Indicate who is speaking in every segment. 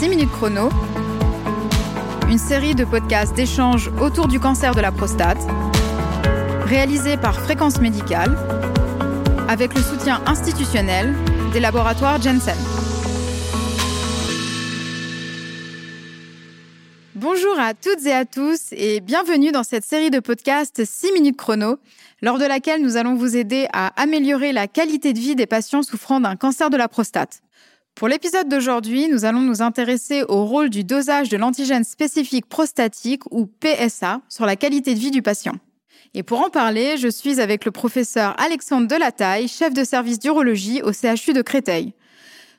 Speaker 1: 6 minutes chrono, une série de podcasts d'échanges autour du cancer de la prostate, réalisée par Fréquence Médicale, avec le soutien institutionnel des laboratoires Jensen. Bonjour à toutes et à tous et bienvenue dans cette série de podcasts 6 minutes chrono, lors de laquelle nous allons vous aider à améliorer la qualité de vie des patients souffrant d'un cancer de la prostate. Pour l'épisode d'aujourd'hui, nous allons nous intéresser au rôle du dosage de l'antigène spécifique prostatique ou PSA sur la qualité de vie du patient. Et pour en parler, je suis avec le professeur Alexandre Delataille, chef de service d'urologie au CHU de Créteil.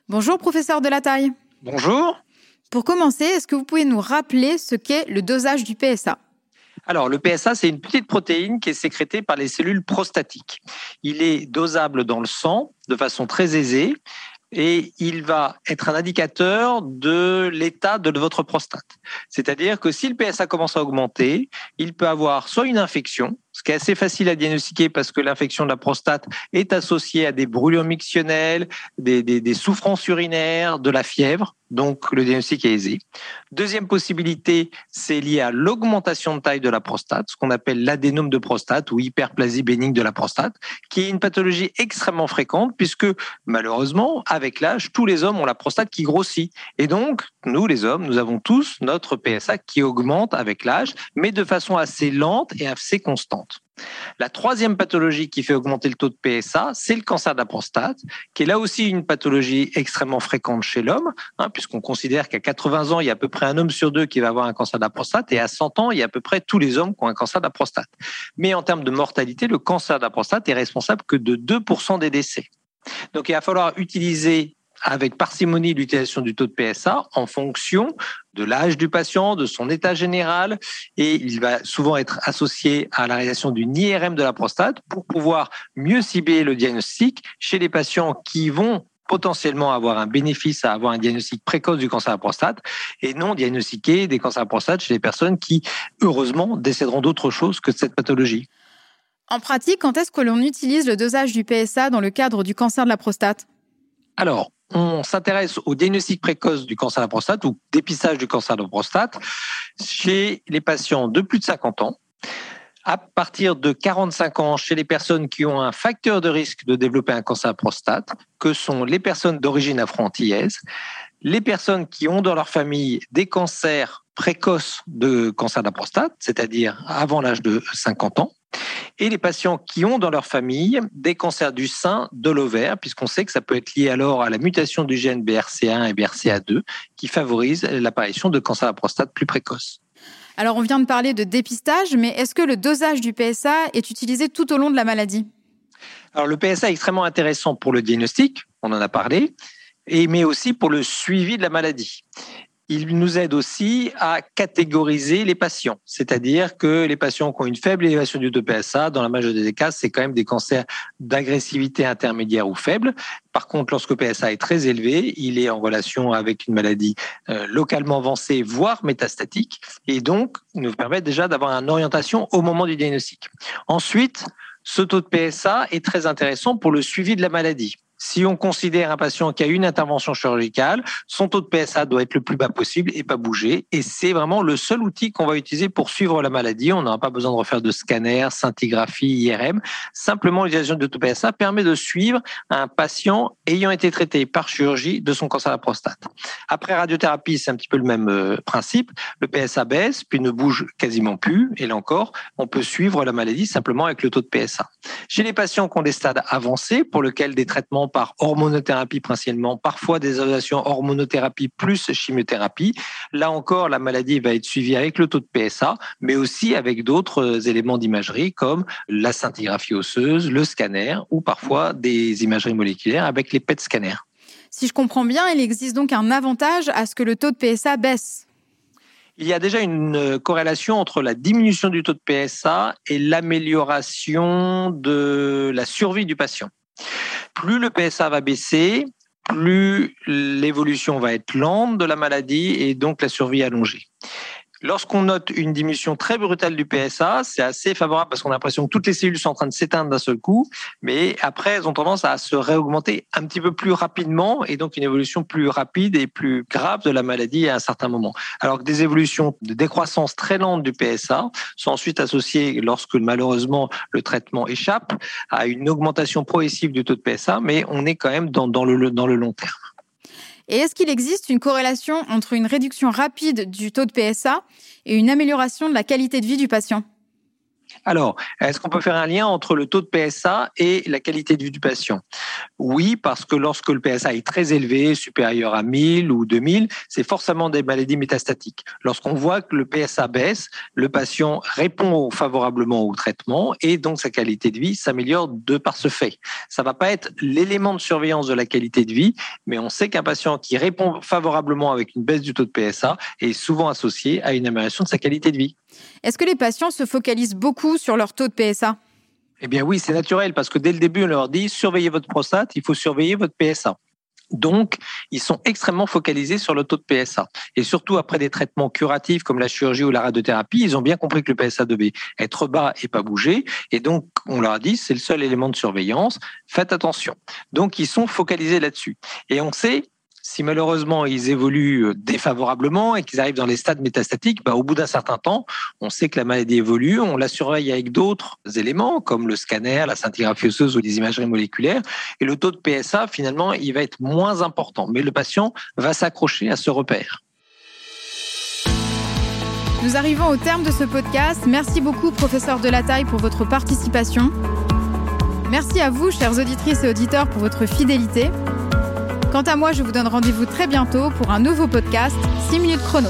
Speaker 1: Bonjour professeur Delataille.
Speaker 2: Bonjour.
Speaker 1: Pour commencer, est-ce que vous pouvez nous rappeler ce qu'est le dosage du PSA
Speaker 2: alors, le PSA, c'est une petite protéine qui est sécrétée par les cellules prostatiques. Il est dosable dans le sang de façon très aisée et il va être un indicateur de l'état de votre prostate. C'est-à-dire que si le PSA commence à augmenter, il peut avoir soit une infection, ce qui est assez facile à diagnostiquer parce que l'infection de la prostate est associée à des brûlures mictionnelles, des, des, des souffrances urinaires, de la fièvre. Donc, le diagnostic est aisé. Deuxième possibilité, c'est lié à l'augmentation de taille de la prostate, ce qu'on appelle l'adénome de prostate ou hyperplasie bénigne de la prostate, qui est une pathologie extrêmement fréquente puisque, malheureusement, avec l'âge, tous les hommes ont la prostate qui grossit. Et donc, nous, les hommes, nous avons tous notre PSA qui augmente avec l'âge, mais de façon assez lente et assez constante. La troisième pathologie qui fait augmenter le taux de PSA, c'est le cancer de la prostate, qui est là aussi une pathologie extrêmement fréquente chez l'homme, hein, puisqu'on considère qu'à 80 ans, il y a à peu près un homme sur deux qui va avoir un cancer de la prostate, et à 100 ans, il y a à peu près tous les hommes qui ont un cancer de la prostate. Mais en termes de mortalité, le cancer de la prostate est responsable que de 2% des décès. Donc il va falloir utiliser avec parcimonie l'utilisation du taux de PSA en fonction de l'âge du patient, de son état général, et il va souvent être associé à la réalisation d'une IRM de la prostate pour pouvoir mieux cibler le diagnostic chez les patients qui vont potentiellement avoir un bénéfice à avoir un diagnostic précoce du cancer de la prostate et non diagnostiquer des cancers de la prostate chez les personnes qui, heureusement, décéderont d'autre chose que de cette pathologie.
Speaker 1: En pratique, quand est-ce que l'on utilise le dosage du PSA dans le cadre du cancer de la prostate?
Speaker 2: Alors, on s'intéresse au diagnostic précoce du cancer de la prostate ou dépistage du cancer de la prostate chez les patients de plus de 50 ans. À partir de 45 ans, chez les personnes qui ont un facteur de risque de développer un cancer de la prostate, que sont les personnes d'origine afro-antillaise, les personnes qui ont dans leur famille des cancers précoces de cancer de la prostate, c'est-à-dire avant l'âge de 50 ans, et les patients qui ont dans leur famille des cancers du sein, de l'ovaire, puisqu'on sait que ça peut être lié alors à la mutation du gène BRCA1 et BRCA2 qui favorise l'apparition de cancers de la prostate plus précoces.
Speaker 1: Alors on vient de parler de dépistage, mais est-ce que le dosage du PSA est utilisé tout au long de la maladie?
Speaker 2: Alors le PSA est extrêmement intéressant pour le diagnostic, on en a parlé, et, mais aussi pour le suivi de la maladie il nous aide aussi à catégoriser les patients. C'est-à-dire que les patients qui ont une faible élévation du taux PSA, dans la majorité des cas, c'est quand même des cancers d'agressivité intermédiaire ou faible. Par contre, lorsque PSA est très élevé, il est en relation avec une maladie euh, localement avancée, voire métastatique, et donc nous permet déjà d'avoir une orientation au moment du diagnostic. Ensuite, ce taux de PSA est très intéressant pour le suivi de la maladie si on considère un patient qui a une intervention chirurgicale, son taux de PSA doit être le plus bas possible et pas bouger. Et c'est vraiment le seul outil qu'on va utiliser pour suivre la maladie. On n'aura pas besoin de refaire de scanner, scintigraphie, IRM. Simplement, l'utilisation de taux PSA permet de suivre un patient ayant été traité par chirurgie de son cancer de la prostate. Après radiothérapie, c'est un petit peu le même euh, principe. Le PSA baisse, puis ne bouge quasiment plus. Et là encore, on peut suivre la maladie simplement avec le taux de PSA. Chez les patients qui ont des stades avancés, pour lesquels des traitements par hormonothérapie principalement, parfois des évaluations hormonothérapie plus chimiothérapie. Là encore, la maladie va être suivie avec le taux de PSA, mais aussi avec d'autres éléments d'imagerie comme la scintigraphie osseuse, le scanner ou parfois des imageries moléculaires avec les PET scanners.
Speaker 1: Si je comprends bien, il existe donc un avantage à ce que le taux de PSA baisse.
Speaker 2: Il y a déjà une euh, corrélation entre la diminution du taux de PSA et l'amélioration de la survie du patient plus le PSA va baisser, plus l'évolution va être lente de la maladie et donc la survie allongée. Lorsqu'on note une diminution très brutale du PSA, c'est assez favorable parce qu'on a l'impression que toutes les cellules sont en train de s'éteindre d'un seul coup, mais après, elles ont tendance à se réaugmenter un petit peu plus rapidement et donc une évolution plus rapide et plus grave de la maladie à un certain moment. Alors que des évolutions de décroissance très lente du PSA sont ensuite associées, lorsque malheureusement le traitement échappe, à une augmentation progressive du taux de PSA, mais on est quand même dans, dans, le, dans le long terme.
Speaker 1: Et est-ce qu'il existe une corrélation entre une réduction rapide du taux de PSA et une amélioration de la qualité de vie du patient?
Speaker 2: Alors, est-ce qu'on peut faire un lien entre le taux de PSA et la qualité de vie du patient? Oui, parce que lorsque le PSA est très élevé, supérieur à 1000 ou 2000, c'est forcément des maladies métastatiques. Lorsqu'on voit que le PSA baisse, le patient répond favorablement au traitement et donc sa qualité de vie s'améliore de par ce fait. Ça va pas être l'élément de surveillance de la qualité de vie, mais on sait qu'un patient qui répond favorablement avec une baisse du taux de PSA est souvent associé à une amélioration de sa qualité de vie.
Speaker 1: Est-ce que les patients se focalisent beaucoup sur leur taux de PSA
Speaker 2: Eh bien oui, c'est naturel parce que dès le début, on leur dit surveillez votre prostate, il faut surveiller votre PSA. Donc, ils sont extrêmement focalisés sur le taux de PSA. Et surtout après des traitements curatifs comme la chirurgie ou la radiothérapie, ils ont bien compris que le PSA devait être bas et pas bouger. Et donc, on leur a dit, c'est le seul élément de surveillance, faites attention. Donc, ils sont focalisés là-dessus. Et on sait si malheureusement ils évoluent euh, défavorablement et qu'ils arrivent dans les stades métastatiques, bah, au bout d'un certain temps, on sait que la maladie évolue, on la surveille avec d'autres éléments comme le scanner, la scintigraphie osseuse ou les imageries moléculaires, et le taux de PSA, finalement, il va être moins important, mais le patient va s'accrocher à ce repère.
Speaker 1: Nous arrivons au terme de ce podcast. Merci beaucoup, professeur Delataille, pour votre participation. Merci à vous, chères auditrices et auditeurs, pour votre fidélité. Quant à moi, je vous donne rendez-vous très bientôt pour un nouveau podcast 6 minutes chrono.